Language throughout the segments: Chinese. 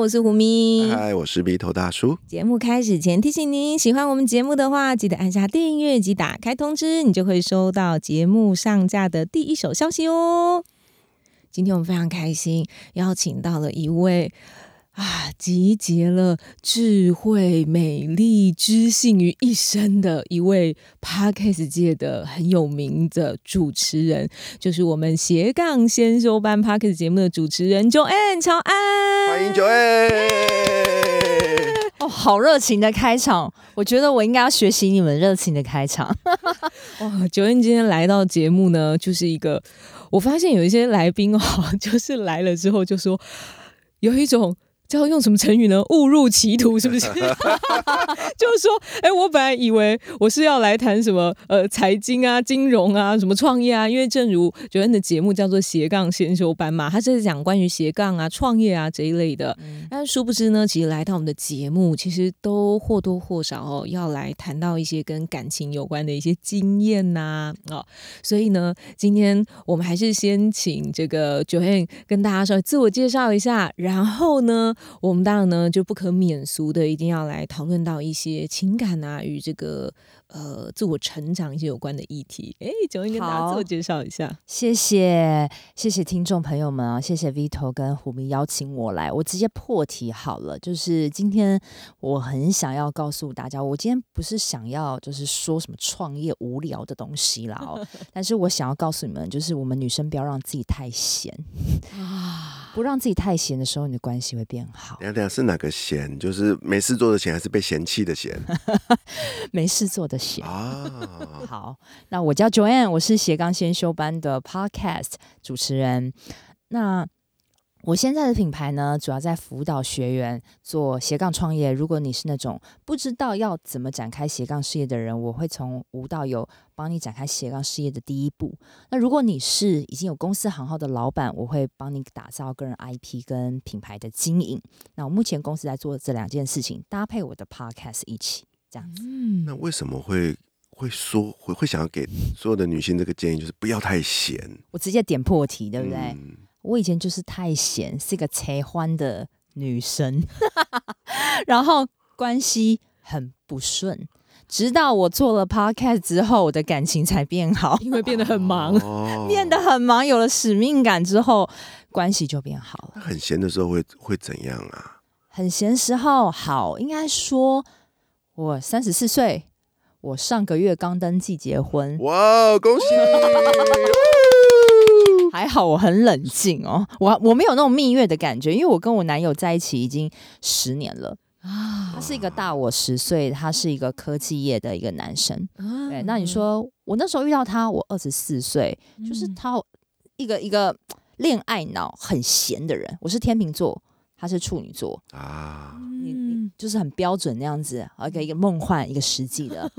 我是胡咪。嗨，我是鼻头大叔。节目开始前提醒您，喜欢我们节目的话，记得按下订阅及打开通知，你就会收到节目上架的第一手消息哦。今天我们非常开心，邀请到了一位啊，集结了智慧、美丽、知性于一身的一位 Podcast 界的很有名的主持人，就是我们斜杠先修班 Podcast 节目的主持人 Joanne 乔安。欢迎 Joanne。哦，好热情的开场，我觉得我应该要学习你们热情的开场。哇，九恩今天来到节目呢，就是一个我发现有一些来宾哦，就是来了之后就说有一种。叫用什么成语呢？误入歧途 是不是？就是说，哎，我本来以为我是要来谈什么呃财经啊、金融啊、什么创业啊，因为正如九恩的节目叫做斜杠先修班嘛，他是讲关于斜杠啊、创业啊这一类的。但殊不知呢，其实来到我们的节目，其实都或多或少哦要来谈到一些跟感情有关的一些经验呐哦，所以呢，今天我们还是先请这个九恩跟大家稍微自我介绍一下，然后呢。我们当然呢，就不可免俗的，一定要来讨论到一些情感啊，与这个。呃，自我成长一些有关的议题，哎，九英跟大家自我介绍一下。谢谢，谢谢听众朋友们啊，谢谢 Vito 跟虎明邀请我来，我直接破题好了。就是今天我很想要告诉大家，我今天不是想要就是说什么创业无聊的东西啦哦，但是我想要告诉你们，就是我们女生不要让自己太闲啊，不让自己太闲的时候，你的关系会变好。等下等下是哪个闲？就是没事做的闲，还是被嫌弃的闲？没事做的闲。啊，好，那我叫 Joanne，我是斜杠先修班的 Podcast 主持人。那我现在的品牌呢，主要在辅导学员做斜杠创业。如果你是那种不知道要怎么展开斜杠事业的人，我会从无到有帮你展开斜杠事业的第一步。那如果你是已经有公司行号的老板，我会帮你打造个人 IP 跟品牌的经营。那我目前公司在做这两件事情，搭配我的 Podcast 一起。这样子，那为什么会会说会会想要给所有的女性这个建议，就是不要太闲？我直接点破题，对不对？我以前就是太闲，是一个才欢的女生，然后关系很不顺，直到我做了 podcast 之后，我的感情才变好，因为变得很忙，变得很忙，有了使命感之后，关系就变好了。很闲的时候会会怎样啊？很闲时候好，应该说。我三十四岁，我上个月刚登记结婚。哇，恭喜！还好我很冷静哦，我我没有那种蜜月的感觉，因为我跟我男友在一起已经十年了啊。他是一个大我十岁，他是一个科技业的一个男生。对，那你说我那时候遇到他，我二十四岁，就是他一个一个恋爱脑很闲的人。我是天秤座。他是处女座啊，你你就是很标准那样子，一个一个梦幻，一个实际的。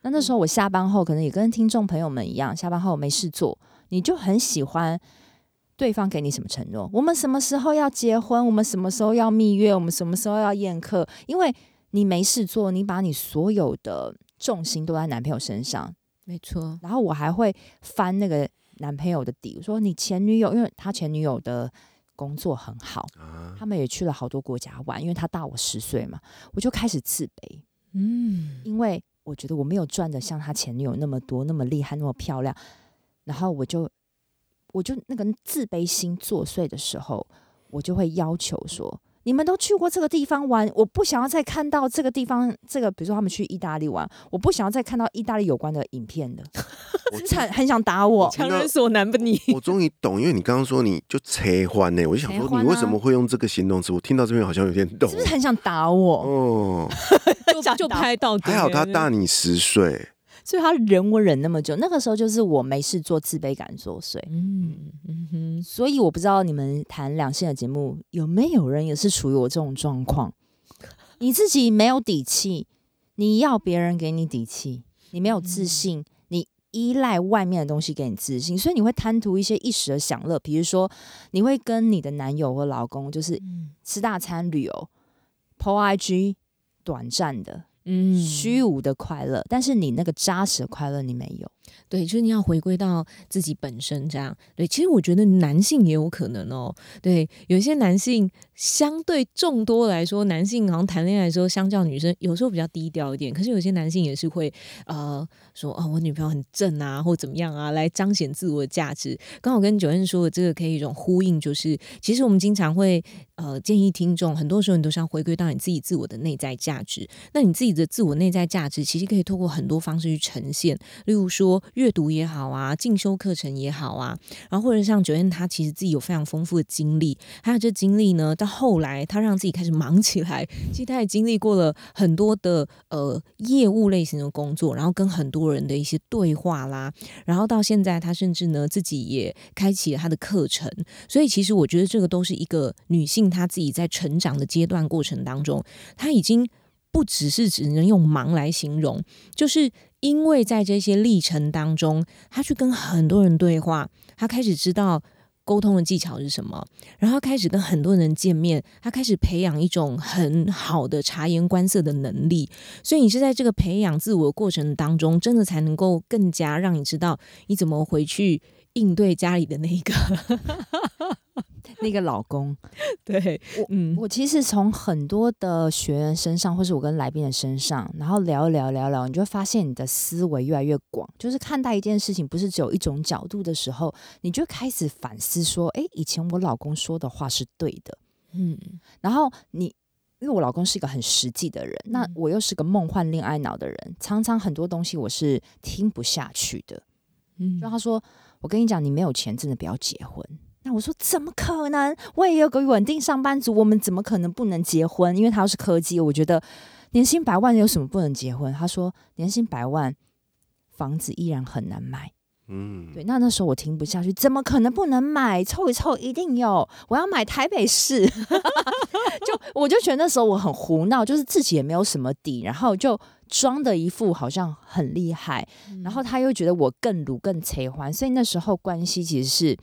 那那时候我下班后，可能也跟听众朋友们一样，下班后没事做，你就很喜欢对方给你什么承诺。我们什么时候要结婚？我们什么时候要蜜月？我们什么时候要宴客？因为你没事做，你把你所有的重心都在男朋友身上，没错。然后我还会翻那个男朋友的底，说你前女友，因为他前女友的。工作很好，他们也去了好多国家玩，因为他大我十岁嘛，我就开始自卑，嗯，因为我觉得我没有赚的像他前女友那么多，那么厉害，那么漂亮，然后我就我就那个自卑心作祟的时候，我就会要求说。你们都去过这个地方玩，我不想要再看到这个地方。这个比如说他们去意大利玩，我不想要再看到意大利有关的影片的。我很很想打我，强人所难不你。我终于懂，因为你刚刚说你就车欢呢，我就想说你为什么会用这个形容词？我听到这边好像有点懂，是不是很想打我？哦，就就拍到，还好他大你十岁。所以他忍我忍那么久，那个时候就是我没事做，自卑感作祟。嗯嗯哼，所以我不知道你们谈两性的节目有没有人也是处于我这种状况？你自己没有底气，你要别人给你底气，你没有自信，你依赖外面的东西给你自信，所以你会贪图一些一时的享乐，比如说你会跟你的男友或老公就是吃大餐、旅游、po IG，短暂的。嗯，虚无的快乐，但是你那个扎实的快乐你没有。对，就是你要回归到自己本身这样。对，其实我觉得男性也有可能哦。对，有些男性相对众多来说，男性好像谈恋爱的时候，相较女生有时候比较低调一点。可是有些男性也是会呃说哦，我女朋友很正啊，或怎么样啊，来彰显自我的价值。刚好跟九恩说的这个可以一种呼应，就是其实我们经常会呃建议听众，很多时候你都是要回归到你自己自我的内在价值。那你自己的自我内在价值，其实可以透过很多方式去呈现，例如说。阅读也好啊，进修课程也好啊，然后或者像九燕，他其实自己有非常丰富的经历，还有这经历呢，到后来他让自己开始忙起来。其实他也经历过了很多的呃业务类型的工作，然后跟很多人的一些对话啦，然后到现在他甚至呢自己也开启了他的课程。所以其实我觉得这个都是一个女性她自己在成长的阶段过程当中，她已经不只是只能用忙来形容，就是。因为在这些历程当中，他去跟很多人对话，他开始知道沟通的技巧是什么，然后开始跟很多人见面，他开始培养一种很好的察言观色的能力。所以你是在这个培养自我的过程当中，真的才能够更加让你知道你怎么回去应对家里的那一个。那个老公，对我，嗯，我其实从很多的学员身上，或是我跟来宾的身上，然后聊一聊聊聊，你就会发现你的思维越来越广，就是看待一件事情不是只有一种角度的时候，你就开始反思说，哎，以前我老公说的话是对的，嗯，然后你，因为我老公是一个很实际的人，那我又是个梦幻恋爱脑的人，常常很多东西我是听不下去的，嗯，就他说，我跟你讲，你没有钱，真的不要结婚。那我说怎么可能？我也有个稳定上班族，我们怎么可能不能结婚？因为他要是科技，我觉得年薪百万有什么不能结婚？他说年薪百万，房子依然很难买。嗯，对。那那时候我听不下去，怎么可能不能买？凑一凑一定有。我要买台北市，就我就觉得那时候我很胡闹，就是自己也没有什么底，然后就装的一副好像很厉害，然后他又觉得我更鲁更催欢，所以那时候关系其实是。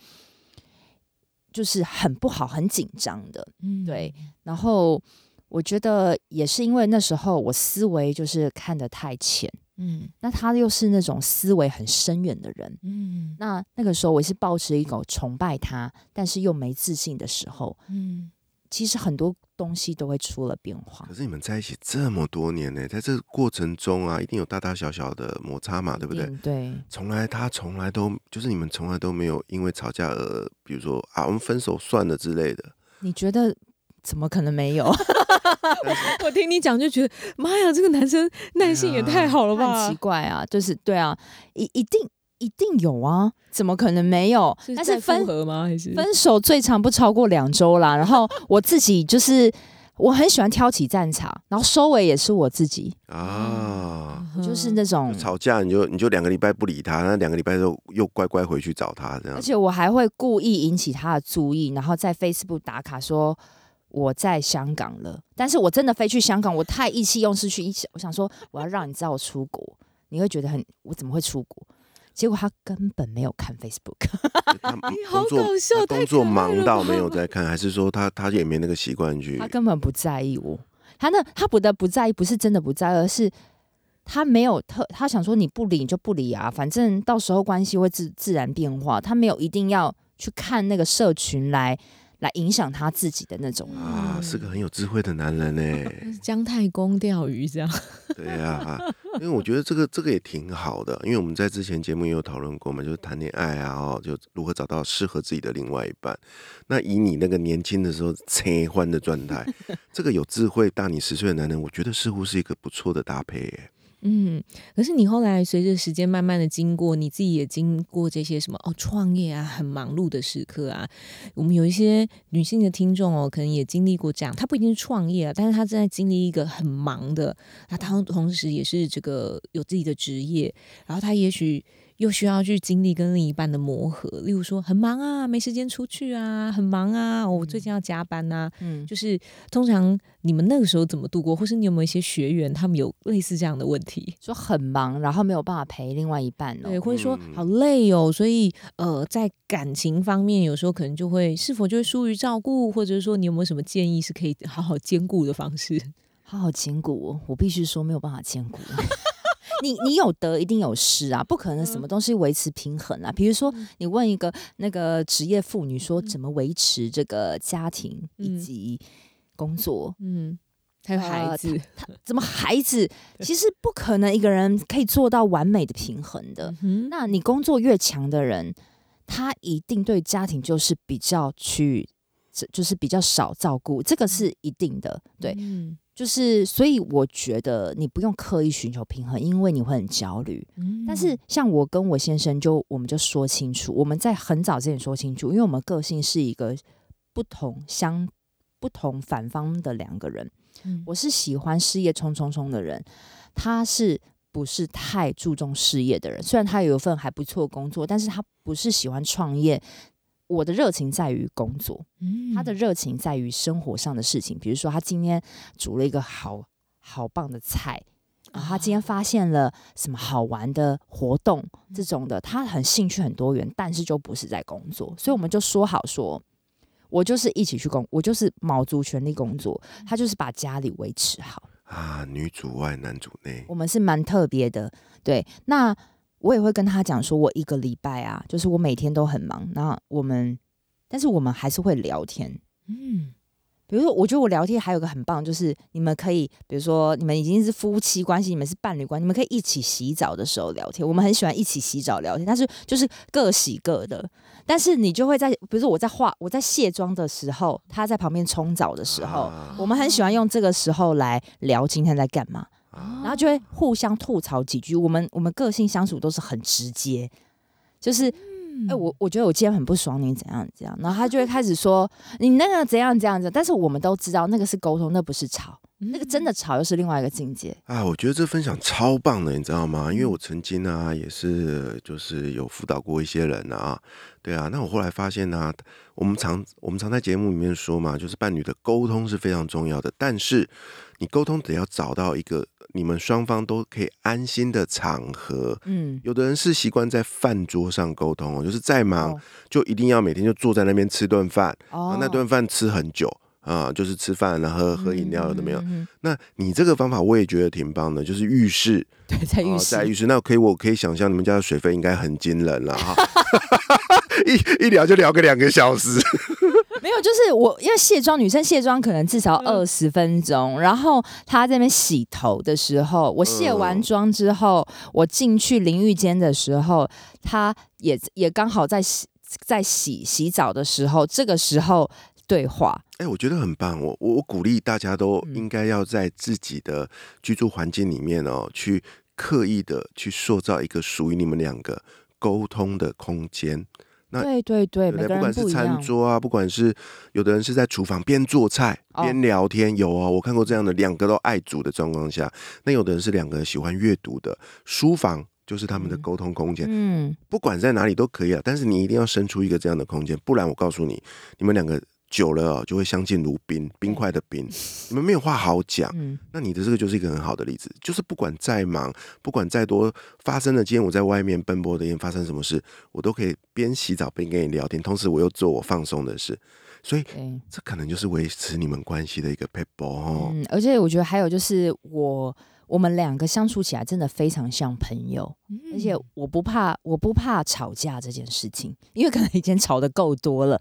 就是很不好、很紧张的，嗯，对。然后我觉得也是因为那时候我思维就是看得太浅，嗯，那他又是那种思维很深远的人，嗯，那那个时候我是抱持一种崇拜他，但是又没自信的时候，嗯。其实很多东西都会出了变化。可是你们在一起这么多年呢，在这个过程中啊，一定有大大小小的摩擦嘛，对不对？对。从来他从来都就是你们从来都没有因为吵架而，比如说啊，我们分手算了之类的。你觉得怎么可能没有？我听你讲就觉得，妈呀，这个男生耐性也太好了吧？很奇怪啊，就是对啊，一一定。一定有啊，怎么可能没有？但是分合吗？还是分手最长不超过两周啦。然后 我自己就是我很喜欢挑起战场，然后收尾也是我自己啊，就是那种吵架你就你就两个礼拜不理他，那两个礼拜之后又乖乖回去找他这样。而且我还会故意引起他的注意，然后在 Facebook 打卡说我在香港了。但是我真的飞去香港，我太意气用事去一起，我想说我要让你知道我出国，你会觉得很我怎么会出国？结果他根本没有看 Facebook，好搞笑！工作忙到没有在看，还是说他他也没那个习惯去？他根本不在意我，他那他不得不在意，不是真的不在，而是他没有特，他想说你不理你就不理啊，反正到时候关系会自自然变化，他没有一定要去看那个社群来。来影响他自己的那种啊，是个很有智慧的男人呢。姜太公钓鱼这样。对呀，因为我觉得这个这个也挺好的，因为我们在之前节目也有讨论过嘛，就是谈恋爱啊，哦，就如何找到适合自己的另外一半。那以你那个年轻的时候切换的状态，这个有智慧大你十岁的男人，我觉得似乎是一个不错的搭配耶。嗯，可是你后来随着时间慢慢的经过，你自己也经过这些什么哦，创业啊，很忙碌的时刻啊。我们有一些女性的听众哦，可能也经历过这样，她不一定是创业啊，但是她正在经历一个很忙的，那她同时也是这个有自己的职业，然后她也许。又需要去经历跟另一半的磨合，例如说很忙啊，没时间出去啊，很忙啊，我最近要加班呐、嗯，就是通常你们那个时候怎么度过，或是你有没有一些学员他们有类似这样的问题？说很忙，然后没有办法陪另外一半哦。对，或者说嗯好累哦，所以呃，在感情方面，有时候可能就会是否就会疏于照顾，或者是说你有没有什么建议是可以好好兼顾的方式？好好兼顾哦，我必须说没有办法兼顾。你你有得一定有失啊，不可能什么东西维持平衡啊。比如说，你问一个那个职业妇女说怎么维持这个家庭以及工作，嗯，还有孩呃子，怎么孩子 其实不可能一个人可以做到完美的平衡的。嗯那你工作越强的人，他一定对家庭就是比较去，这就是比较少照顾，这个是一定的。对，嗯就是所以我觉得你不用刻意寻求平衡，因为你会很焦虑。嗯但是像我跟我先生就我们就说清楚，我们在很早之前说清楚，因为我们个性是一个不同相不同反方的两个人。嗯我是喜欢事业冲冲冲的人，他是不是太注重事业的人？虽然他有一份还不错工作，但是他不是喜欢创业。我的热情在于工作，嗯。他的热情在于生活上的事情，比如说他今天煮了一个好好棒的菜，然后他今天发现了什么好玩的活动，这种的，他很兴趣很多元，但是就不是在工作，所以我们就说好说，我就是一起去工，我就是卯足全力工作，他就是把家里维持好。啊，女主外男主内，我们是蛮特别的，对。那我也会跟他讲说，我一个礼拜啊，就是我每天都很忙，那我们，但是我们还是会聊天。嗯比如说，我觉得我聊天还有个很棒，就是你们可以，比如说你们已经是夫妻关系，你们是伴侣关系，你们可以一起洗澡的时候聊天。我们很喜欢一起洗澡聊天，但是就是各洗各的。但是你就会在，比如说我在化我在卸妆的时候，他在旁边冲澡的时候，啊我们很喜欢用这个时候来聊今天在干嘛。啊然后就会互相吐槽几句。我们我们个性相处都是很直接，就是嗯哎、我我觉得我今天很不爽你怎样怎样，然后他就会开始说 你那个怎样怎样怎样。但是我们都知道那个是沟通，那不是吵，那个真的吵又是另外一个境界。啊，我觉得这分享超棒的，你知道吗？嗯因为我曾经啊，也是就是有辅导过一些人啊，对啊。那我后来发现呢、我们常我们常在节目里面说嘛，就是伴侣的沟通是非常重要的，但是你沟通得要找到一个你们双方都可以安心的场合。嗯，有的人是习惯在饭桌上沟通哦，就是再忙哦。就一定要每天就坐在那边吃顿饭，哦那顿饭吃很久啊，就是吃饭然后喝喝饮料有的没有。嗯嗯嗯那你这个方法我也觉得挺棒的，就是浴室，对，在浴哦室，在浴室，那可以，我可以想象你们家的水费应该很惊人了哈，一一聊就聊个两个小时，就是我因为卸妆，女生卸妆可能至少嗯。二十分钟，然后她在那边洗头的时候，我卸完嗯妆之后，我进去淋浴间的时候，她也也刚好在洗在洗洗澡的时候，这个时候对话，哎、我觉得很棒，我我我鼓励大家都嗯。应该要在自己的居住环境里面哦，去刻意的去塑造一个属于你们两个沟通的空间。那对对对，对不管是餐。桌啊，不管是有的人是在厨房边做菜哦边聊天，有哦，我看过这样的两个都爱煮的状况下，那有的人是两个喜欢阅读的，书房就是他们的嗯。沟通空间，嗯，不管在哪里都可以啊，但是你一定要生出一个这样的空间，不然我告诉你，你们两个久了哦，就会相敬如宾，冰块的冰，你们没有话好讲。嗯，那你的这个就是一个很好的例子，就是不管再忙，不管再多发生了，今天我在外面奔波的天发生什么事，我都可以边洗澡边跟你聊天，同时我又做我放松的事，所以，这可能就是维持你们关系的一个 p e p l 哦。嗯，而且我觉得还有就是我我们两个相处起来真的非常像朋友，而且我不怕，我不怕吵架这件事情，因为可能以前吵得够多了，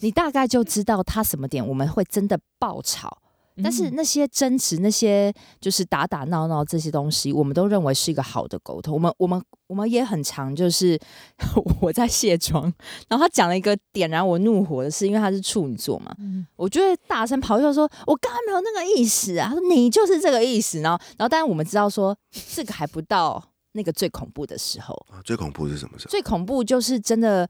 你大概就知道他什么点我们会真的爆吵。但是那些争执、那些就是打打闹闹这些东西，我们都认为是一个好的沟通。我们、我们、我们也很常就是 我在卸妆，然后他讲了一个点燃我怒火的事，因为他是处女座嘛，嗯我就会大声咆哮说：“我刚刚没有那个意思啊！”他说：“你就是这个意思。”然后，然后，当然我们知道说这个还不到那个最恐怖的时候，啊最恐怖是什么时候？最恐怖就是真的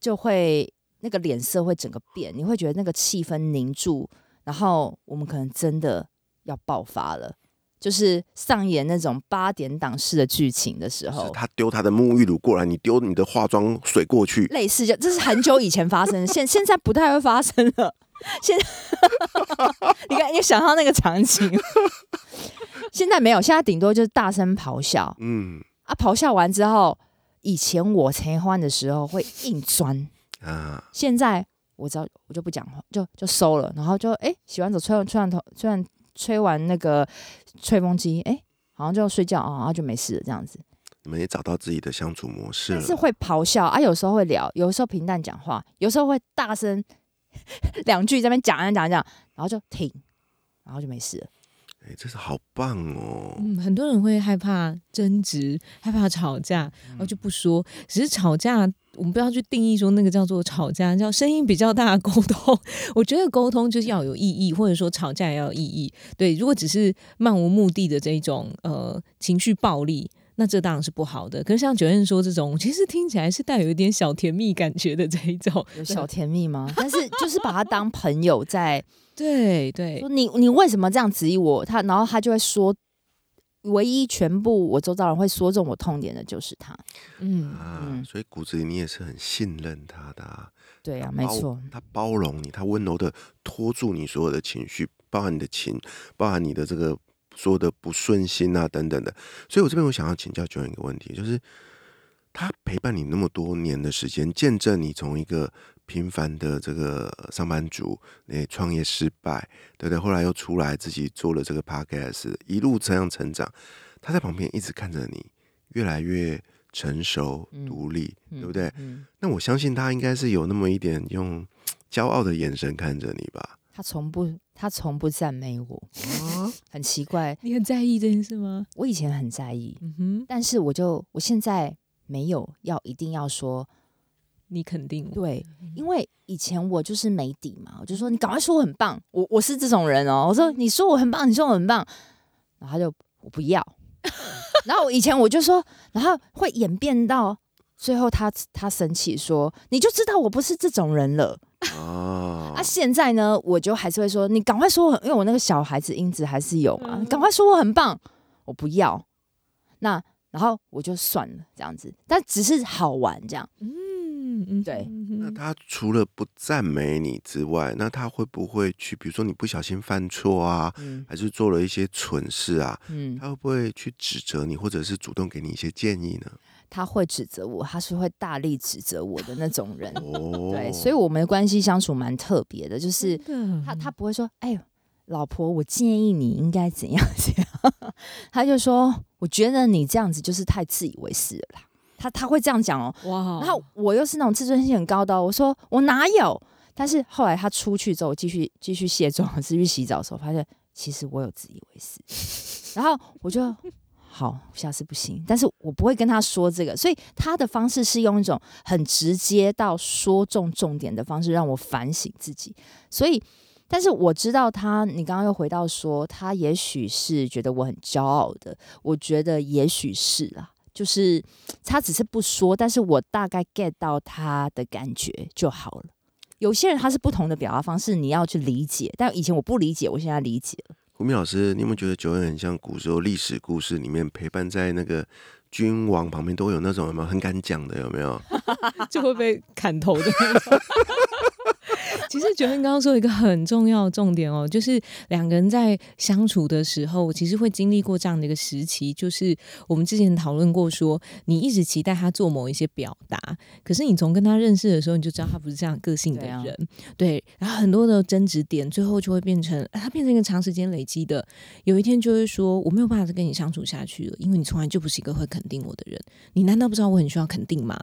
就会那个脸色会整个变，你会觉得那个气氛凝住，然后我们可能真的要爆发了。就是上演那种八点档式的剧情的时候，他丢他的沐浴乳过来，你丢你的化妆水过去，类似就这是很久以前发生的，现现在不太会发生了。现 你看，你想象那个场景，现在没有，现在顶多就是大声咆哮嗯啊，咆哮完之后，以前我才欢的时候会硬钻，啊，现在我知道我就不讲话，就就收了，然后就哎、洗完澡吹完吹完头吹完吹完那个吹风机，哎、好像就要睡觉啊，然后就没事了这样子。你们也找到自己的相处模式了。但是会咆哮啊，有时候会聊，有时候平淡讲话，有时候会大声 两句在那边讲讲讲讲，然后就停，然后就没事了。哎、这是好棒哦！嗯，很多人会害怕争执，害怕吵架，然后就不说。只是吵架，我们不要去定义说那个叫做吵架，叫声音比较大的沟通。我觉得沟通就是要有意义，或者说吵架也要有意义。对，如果只是漫无目的的这一种呃情绪暴力。那这当然是不好的，可是像九燕说这种，其实听起来是带有一点小甜蜜感觉的这一种，有小甜蜜吗？但是就是把它当朋友在对对说你你为什么这样质疑我？他然后他就会说，唯一全部我周遭人会说中我痛点的就是他。嗯，啊，嗯所以骨子里你也是很信任他的、啊，对啊，没错，他包容你，他温柔的拖住你所有的情绪，包含你的情，包含你的这个所有的不顺心啊等等的。所以我这边我想要请教九远一个问题，就是他陪伴你那么多年的时间，见证你从一个平凡的这个上班族，那，创业失败，对不对？后来又出来自己做了这个 podcast，一路这样成长，他在旁边一直看着你越来越成熟、嗯独立，嗯对不对？嗯，那我相信他应该是有那么一点用骄傲的眼神看着你吧？他从不他从不赞美我，啊，很奇怪。你很在意这件事吗？我以前很在意，嗯哼，但是我就我现在没有要一定要说你肯定我，对，因为以前我就是没底嘛，我就说你赶快说我很棒，我我是这种人哦，我说你说我很棒，你说我很棒，然后他就我不要，然后我以前我就说，然后会演变到最后他他生气说你就知道我不是这种人了。啊。啊，现在呢我就还是会说你赶快说我很，因为我那个小孩子因子还是有嘛，赶快说我很棒，我不要，那然后我就算了这样子，但只是好玩这样。嗯嗯，嗯对那他除了不赞美你之外，那他会不会去，比如说你不小心犯错啊，嗯还是做了一些蠢事啊，嗯，他会不会去指责你，或者是主动给你一些建议呢？他会指责我，他是会大力指责我的那种人。哦，对，所以我们的关系相处蛮特别的，就是他他不会说，哎呦，老婆，我建议你应该怎样 怎样，他就说，我觉得你这样子就是太自以为是了啦。他他会这样讲哦，哇，然后我又是那种自尊心很高的哦，我说我哪有？但是后来他出去之后，继续继续卸妆，继续洗澡的时候，发现其实我有自以为是，然后我就好，下次不行，但是我不会跟他说这个，所以他的方式是用一种很直接到说中重点的方式，让我反省自己。所以，但是我知道他，你刚刚又回到说，他也许是觉得我很骄傲的，我觉得也许是啦，就是他只是不说，但是我大概 get 到他的感觉就好了。有些人他是不同的表达方式，你要去理解，但以前我不理解，我现在理解了。胡明老师，你有没有觉得九恩很像古时候历史故事里面陪伴在那个君王旁边都有那种有没有很敢讲的有没有？就会被砍头的那种。其实九妹刚刚说一个很重要的重点哦，就是两个人在相处的时候，其实会经历过这样的一个时期，就是我们之前讨论过说，你一直期待他做某一些表达，可是你从跟他认识的时候，你就知道他不是这样个性的对啊人，对，然后很多的争执点，最后就会变成他变成一个长时间累积的，有一天就会说，我没有办法再跟你相处下去了，因为你从来就不是一个会肯定我的人，你难道不知道我很需要肯定吗？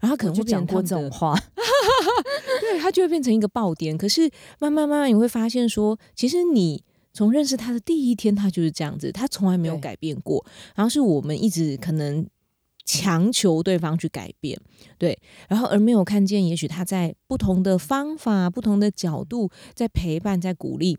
然后他可能会讲过这种话，对，他就会变成一个爆点。可是慢慢慢慢你会发现说，其实你从认识他的第一天，他就是这样子，他从来没有改变过。然后是我们一直可能强求对方去改变，对，然后而没有看见，也许他在不同的方法、不同的角度在陪伴、在鼓励。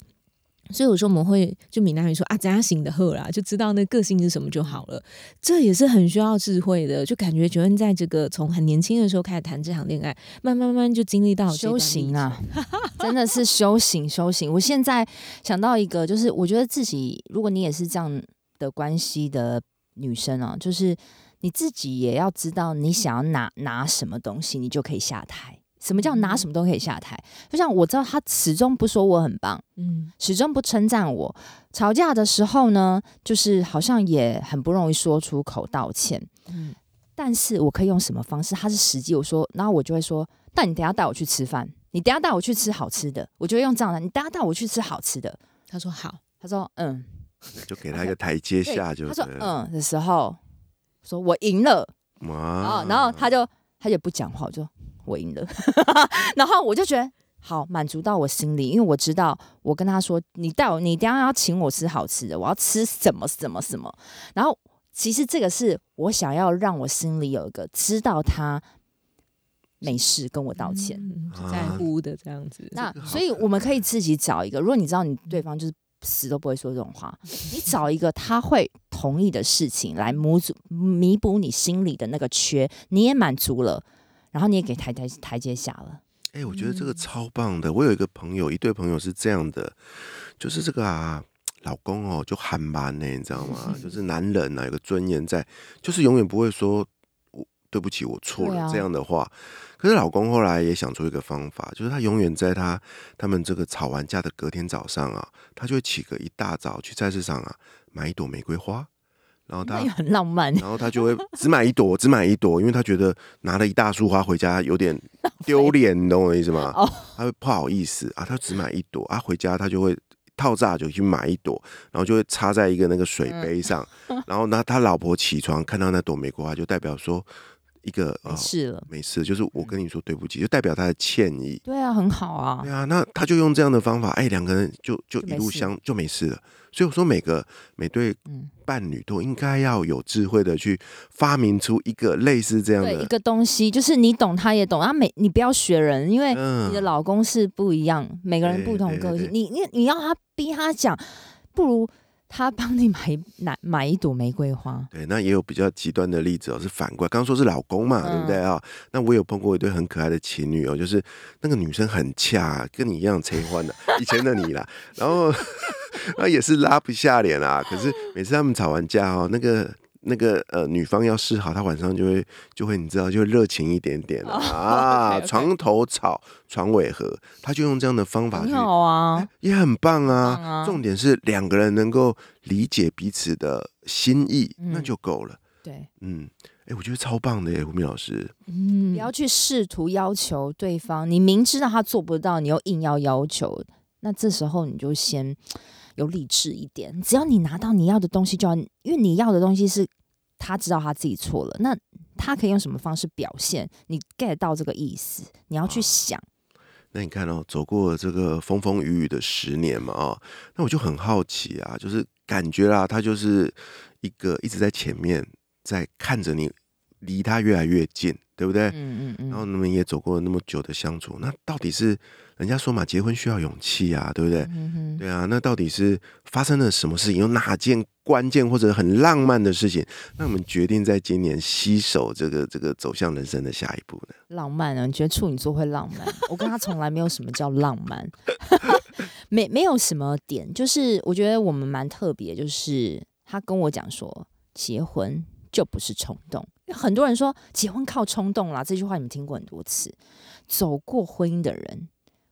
所以有时候我们会就闽南语说啊，怎样行的喝啦，就知道那个性是什么就好了。这也是很需要智慧的，就感觉九恩在这个从很年轻的时候开始谈这场恋爱，慢慢慢慢就经历到修。行啊，真的是修行修行。我现在想到一个，就是我觉得自己，如果你也是这样的关系的女生啊，就是你自己也要知道，你想要拿拿什么东西，你就可以下台。什么叫拿什么都可以下台？就像我知道他始终不说我很棒，嗯，始终不称赞我。吵架的时候呢，就是好像也很不容易说出口道歉，嗯。但是我可以用什么方式？他是实际，我说，然后我就会说，那你等下带我去吃饭，你等下带我去吃好吃的，我就会用这样的，你等下带我去吃好吃的。他说好，他说嗯，就给他一个台阶下，就他说嗯的时候，说我赢了，哇，然后他就他也不讲话，我就。我赢了，然后我就觉得好满足到我心里，因为我知道我跟他说，你带我，你等下要请我吃好吃的，我要吃什么什么什么。然后其实这个是我想要让我心里有一个知道他没事跟我道歉，在乎的这样子。那所以我们可以自己找一个，如果你知道你对方就是死都不会说这种话，你找一个他会同意的事情来弥补弥补你心里的那个缺，你也满足了。然后你也给台台台阶下了，哎，我觉得这个超棒的。我有一个朋友，一对朋友是这样的，就是这个啊，老公哦，就很蛮呢，你知道吗？就是男人啊，有个尊严在，就是永远不会说我对不起，我错了这样的话。可是老公后来也想出一个方法，就是他永远在他他们这个吵完架的隔天早上啊，他就会起个一大早去菜市场啊买一朵玫瑰花。然后他很浪漫，然后他就会只买一朵，只买一朵，因为他觉得拿了一大束花回家有点丢脸，你懂我的意思吗？哦，他会不好意思啊，他只买一朵啊，回家他就会套炸就去买一朵，然后就会插在一个那个水杯上，然后呢，他老婆起床看到那朵玫瑰花，就代表说。一个没事了，没事，就是我跟你说对不起，就代表他的歉意。对啊，很好啊。对啊，那他就用这样的方法，哎，两个人就就一路相就没事了。所以我说，每个每对伴侣都应该要有智慧的去发明出一个类似这样的一个东西，就是你懂，他也懂啊。每你不要学人，因为你的老公是不一样，每个人不同个性，你你你要他逼他讲，不如。他帮你买买买一朵玫瑰花，对，那也有比较极端的例子哦，是反过来，刚刚说是老公嘛，对不对啊？那我有碰过一对很可爱的情侣哦，就是那个女生很恰，跟你一样催婚的，以前的你啦，然后 那也是拉不下脸啊，可是每次他们吵完架哦，那个。那个呃，女方要示好，她晚上就会就会，你知道，就热情一点点啊。床头吵，床尾和，他就用这样的方法，很好啊，也很棒啊。重点是两个人能够理解彼此的心意，那就够了。对，嗯，哎，我觉得超棒的耶，胡明老师。嗯，不要去试图要求对方，你明知道他做不到，你又硬要要求，那这时候你就先有理智一点。只要你拿到你要的东西，就要，因为你要的东西是。他知道他自己错了，那他可以用什么方式表现？你 get 到这个意思，你要去想。那你看哦，走过这个风风雨雨的十年嘛，啊，那我就很好奇啊，就是感觉啦，他就是一个一直在前面，在看着你离他越来越近，对不对？嗯嗯嗯。然后你们也走过了那么久的相处，那到底是？人家说嘛，结婚需要勇气啊，对不对？对啊，那到底是发生了什么事情？有哪件关键或者很浪漫的事情，那我们决定在今年携手这个这个走向人生的下一步呢？浪漫啊？你觉得处女座会浪漫？我跟他从来没有什么叫浪漫，没没有什么点，就是我觉得我们蛮特别，就是他跟我讲说，结婚就不是冲动。很多人说结婚靠冲动啦，这句话你们听过很多次。走过婚姻的人。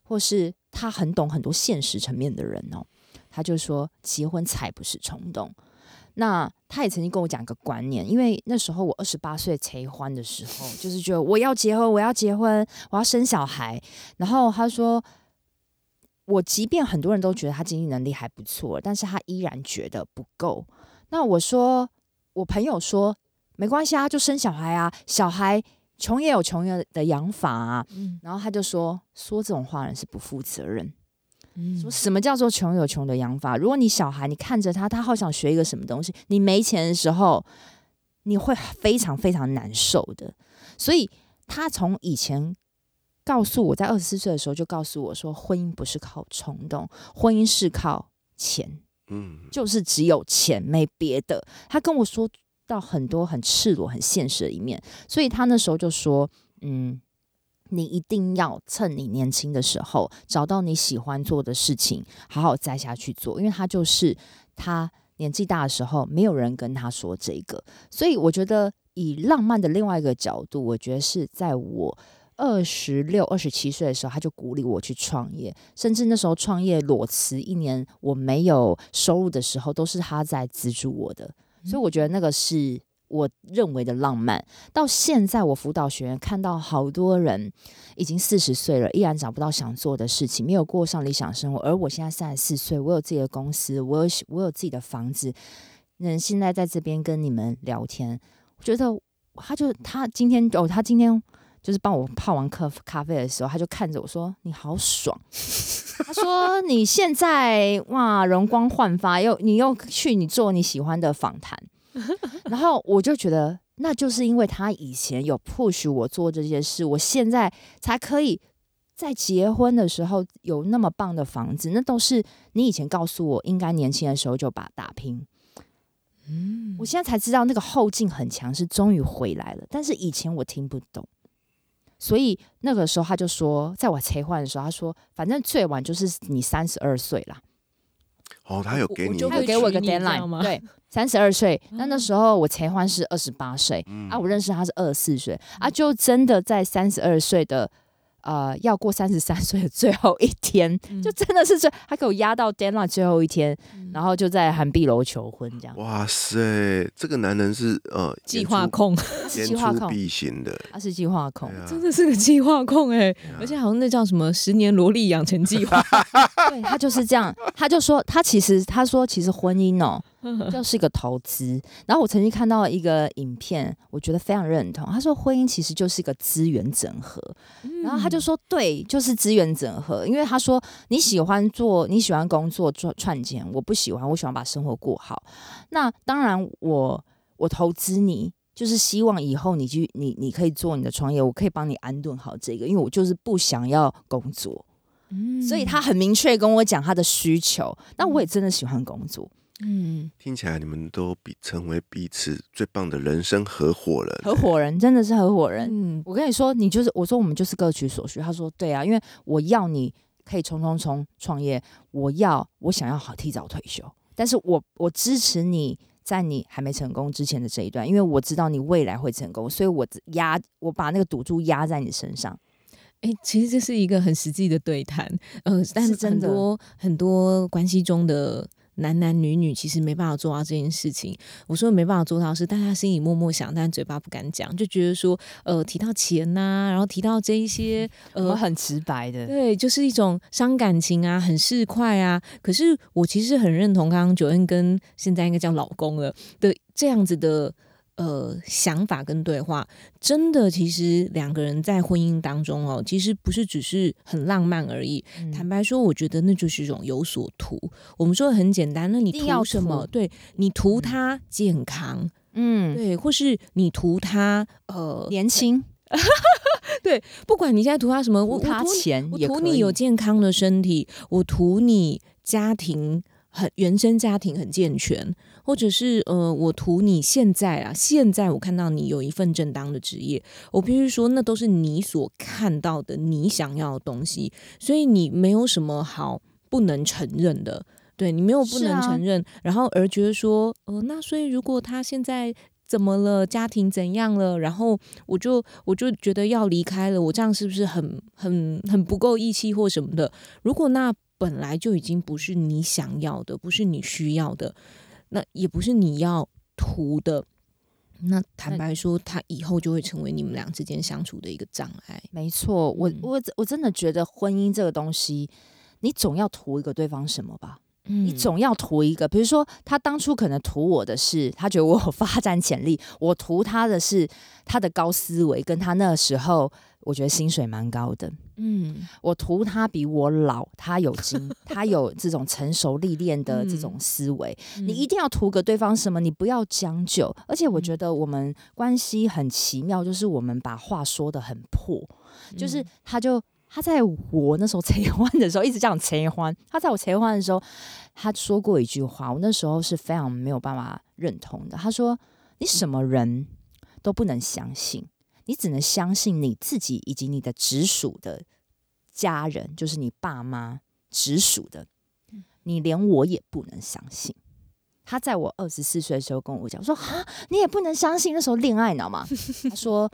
或是他很懂很多现实层面的人哦，他就说结婚才不是冲动。那他也曾经跟我讲一个观念，因为那时候我二十八岁结婚的时候，就是觉得我要结婚，我要结婚，我要生小孩。然后他说，我即便很多人都觉得他经济能力还不错，但是他依然觉得不够。那我说，我朋友说没关系啊，就生小孩啊，小孩。穷也有穷人的养法啊，然后他就说说这种话人是不负责任。说什么叫做穷有穷的养法？如果你小孩你看着他，他好想学一个什么东西，你没钱的时候，你会非常非常难受的。所以他从以前告诉我在二十四岁的时候就告诉我说，婚姻不是靠冲动，婚姻是靠钱，嗯，就是只有钱没别的。他跟我说。到很多很赤裸、很现实的一面，所以他那时候就说：“嗯，你一定要趁你年轻的时候找到你喜欢做的事情，好好栽下去做。因为他就是他年纪大的时候，没有人跟他说这个，所以我觉得以浪漫的另外一个角度，我觉得是在我二十六、二十七岁的时候，他就鼓励我去创业，甚至那时候创业裸辞一年，我没有收入的时候，都是他在资助我的，所以我觉得那个是。我认为的浪漫，到现在我辅导学员看到好多人已经四十岁了，依然找不到想做的事情，没有过上理想生活。而我现在三十四岁，我有自己的公司，我有我有自己的房子，能现在在这边跟你们聊天，我觉得他就他今天哦，他今天就是帮我泡完咖咖啡的时候，他就看着我说：“你好爽。”他说：“你现在哇，容光焕发，又你又去你做你喜欢的访谈。”然后我就觉得，那就是因为他以前有 push 我做这些事，我现在才可以在结婚的时候有那么棒的房子。那都是你以前告诉我，应该年轻的时候就把打拼。嗯，我现在才知道那个后劲很强，是终于回来了。但是以前我听不懂，所以那个时候他就说，在我切换的时候，他说，反正最晚就是你三十二岁啦。哦，他有给你，他有给我一个 deadline，对，三十二岁。那那时候我结婚是二十八岁，啊，我认识他是二十四岁，啊，就真的在三十二岁的。呃，要过三十三岁的最后一天，就真的是这，他给我压到 deadline 最后一天，然后就在韩碧楼求婚这样。哇塞，这个男人是呃计划控，计划控必行的，他是计划控，真的是个计划控哎，而且好像那叫什么十年萝莉养成计划，对他就是这样，他就说他其实他说其实婚姻哦。就是一个投资。然后我曾经看到一个影片，我觉得非常认同。他说婚姻其实就是一个资源整合。然后他就说，对，就是资源整合。因为他说你喜欢做，你喜欢工作赚赚钱，我不喜欢，我喜欢把生活过好。那当然，我我投资你，就是希望以后你去你你可以做你的创业，我可以帮你安顿好这个，因为我就是不想要工作。嗯，所以他很明确跟我讲他的需求。那我也真的喜欢工作。嗯，听起来你们都比成为彼此最棒的人生合伙人，合伙人真的是合伙人。嗯，我跟你说，你就是我说我们就是各取所需。他说对啊，因为我要你可以冲冲冲创业，我要我想要好提早退休，但是我我支持你在你还没成功之前的这一段，因为我知道你未来会成功，所以我压我把那个赌注压在你身上。哎，其实这是一个很实际的对谈，呃，但是很多很多关系中的。男男女女其实没办法做到这件事情。我说没办法做到是，大家心里默默想，但嘴巴不敢讲，就觉得说，呃，提到钱呐，然后提到这一些，呃，很直白的，对，就是一种伤感情啊，很市侩啊。可是我其实很认同刚刚九恩跟现在应该叫老公了的这样子的。呃，想法跟对话，真的，其实两个人在婚姻当中哦，其实不是只是很浪漫而已。坦白说，我觉得那就是一种有所图。我们说的很简单，那你图什么？对你图他健康，嗯，对，或是你图他呃年轻，对，不管你现在图他什么，我图钱，我图你有健康的身体，我图你家庭很原生家庭很健全。或者是呃，我图你现在啊，现在我看到你有一份正当的职业，我必须说，那都是你所看到的，你想要的东西，所以你没有什么好不能承认的，对你没有不能承认，然后而觉得说，呃，那所以如果他现在怎么了，家庭怎样了，然后我就我就觉得要离开了，我这样是不是很很很不够义气或什么的？如果那本来就已经不是你想要的，不是你需要的。那也不是你要图的，那坦白说，他以后就会成为你们俩之间相处的一个障碍。没错，我我我真的觉得婚姻这个东西，你总要图一个对方什么吧？你总要图一个，比如说他当初可能图我的是，他觉得我有发展潜力；我图他的是他的高思维，跟他那时候。我觉得薪水蛮高的，嗯，我图他比我老，他有经，他有这种成熟历练的这种思维。你一定要图个对方什么？你不要将就。而且我觉得我们关系很奇妙，就是我们把话说的很破。就是他就他在我那时候结婚 的时候一直这样结婚，他在我结婚的时候他说过一句话，我那时候是非常没有办法认同的。他说：“你什么人都不能相信。”你只能相信你自己以及你的直属的家人，就是你爸妈直属的，你连我也不能相信。他在我二十四岁的时候跟我讲说：“哈，你也不能相信那时候恋爱你知道吗。”他说：“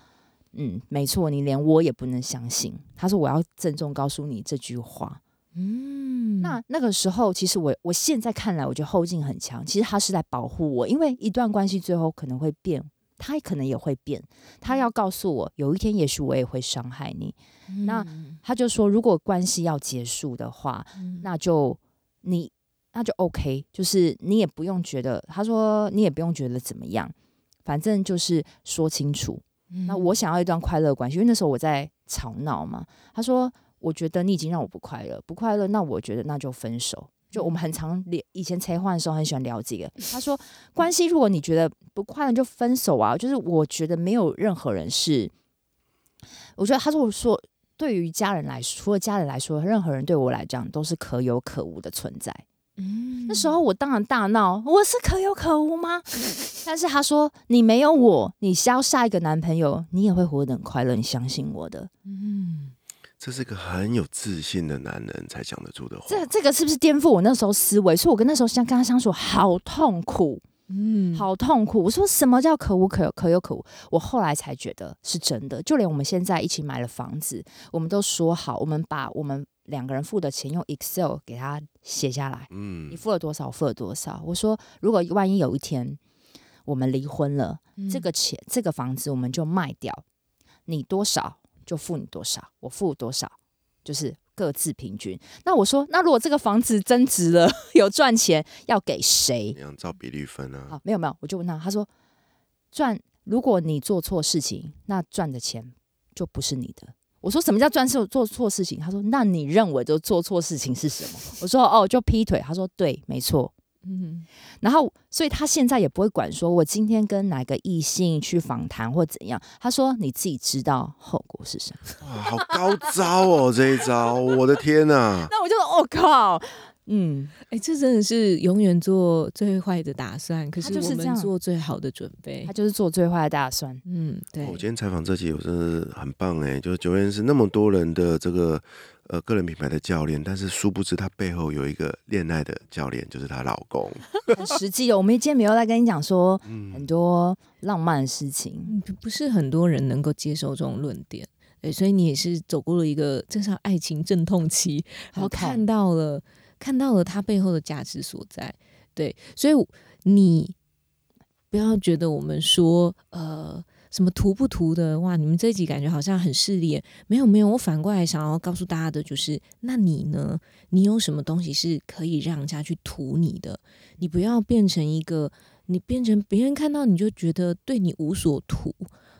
嗯，没错，你连我也不能相信。”他说：“我要郑重告诉你这句话。”嗯，那那个时候，其实我我现在看来，我觉得后劲很强。其实他是在保护我，因为一段关系最后可能会变，他可能也会变。他要告诉我，有一天也许我也会伤害你。那他就说，如果关系要结束的话，那就你。那就 OK，就是你也不用觉得，他说你也不用觉得怎么样，反正就是说清楚。那我想要一段快乐关系，因为那时候我在吵闹嘛。他说，我觉得你已经让我不快乐，不快乐，那我觉得那就分手。就我们很常聊，以前拆换的时候很喜欢聊这个。他说，关系如果你觉得不快乐就分手啊。就是我觉得没有任何人是，我觉得他说我说对于家人来说，除了家人来说，任何人对我来讲都是可有可无的存在。那时候我当然大闹，我是可有可无吗？但是他说你没有我，你要下一个男朋友，你也会活得很快乐，你相信我的。嗯，这是一个很有自信的男人才讲得出的话。这这个是不是颠覆我那时候思维？所以我跟那时候相跟他相处好痛苦。嗯，好痛苦。我说什么叫可无可有可有可无？我后来才觉得是真的。就连我们现在一起买了房子，我们都说好，我们把我们两个人付的钱用 Excel 给他写下来。嗯，你付了多少？我付了多少？我说，如果万一有一天我们离婚了，这个钱这个房子我们就卖掉，你多少就付你多少，我付多少，就是。各自平均。那我说，那如果这个房子增值了，有赚钱，要给谁？按照比例分啊。好，没有没有，我就问他，他说赚，如果你做错事情，那赚的钱就不是你的。我说什么叫赚错做错事情？他说，那你认为就做错事情是什么？我说哦，就劈腿。他说对，没错。嗯，然后，所以他现在也不会管说，我今天跟哪个异性去访谈或怎样。他说你自己知道后果是什么。哇，好高招哦，这一招，我的天哪！那我就说，我靠，嗯，哎，这真的是永远做最坏的打算，可是我们做最好的准备。他就是做最坏的打算。嗯，对。我今天采访这集，我真的很棒哎，就是九月是那么多人的这个。呃，个人品牌的教练，但是殊不知他背后有一个恋爱的教练，就是她老公。很实际的，我们今天没有在跟你讲说很多浪漫的事情，不是很多人能够接受这种论点。对，所以你也是走过了一个正常爱情阵痛期，然后看到了看到了它背后的价值所在。对，所以你不要觉得我们说呃。什么图不图的哇？你们这一集感觉好像很势利，没有没有。我反过来想要告诉大家的就是，那你呢？你有什么东西是可以让人家去图你的？你不要变成一个，你变成别人看到你就觉得对你无所图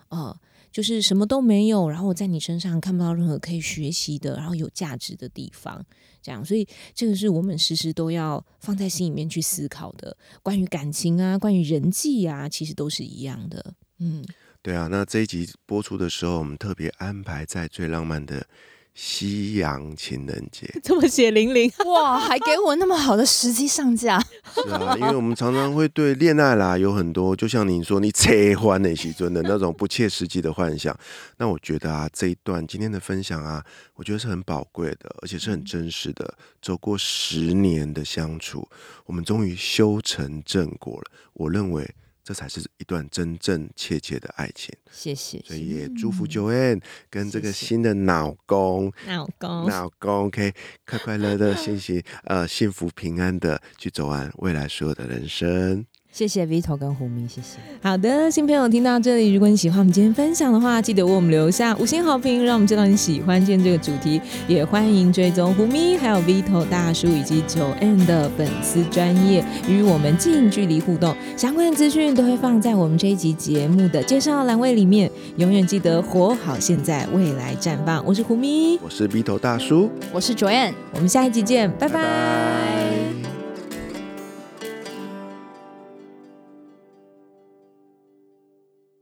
啊，就是什么都没有，然后我在你身上看不到任何可以学习的，然后有价值的地方。这样，所以这个是我们时时都要放在心里面去思考的。关于感情啊，关于人际啊，其实都是一样的。嗯。对啊，那这一集播出的时候，我们特别安排在最浪漫的西洋情人节，这么血淋淋哇，还给我那么好的时机上架。是啊，因为我们常常会对恋爱啦有很多，就像你说你扯欢那些尊的那种不切实际的幻想。那我觉得啊，这一段今天的分享啊，我觉得是很宝贵的，而且是很真实的。走过十年的相处，我们终于修成正果了。我认为。这才是一段真正切切的爱情。谢谢，所以也祝福 Joanne 跟这个新的老公，老公，老公可以快快乐乐、幸幸呃幸福平安的去走完未来所有的人生。谢谢 Vito 跟胡明，谢谢。好的，新朋友听到这里，如果你喜欢我们今天分享的话，记得为我们留下五星好评，让我们知道你喜欢今天这个主题。也欢迎追踪胡咪、还有 Vito 大叔以及九 N 的粉丝专业，与我们近距离互动。相关的资讯都会放在我们这一集节目的介绍栏位里面。永远记得活好现在，未来绽放。我是胡咪，我是 Vito 大叔，我是九 N，我们下一集见，拜拜。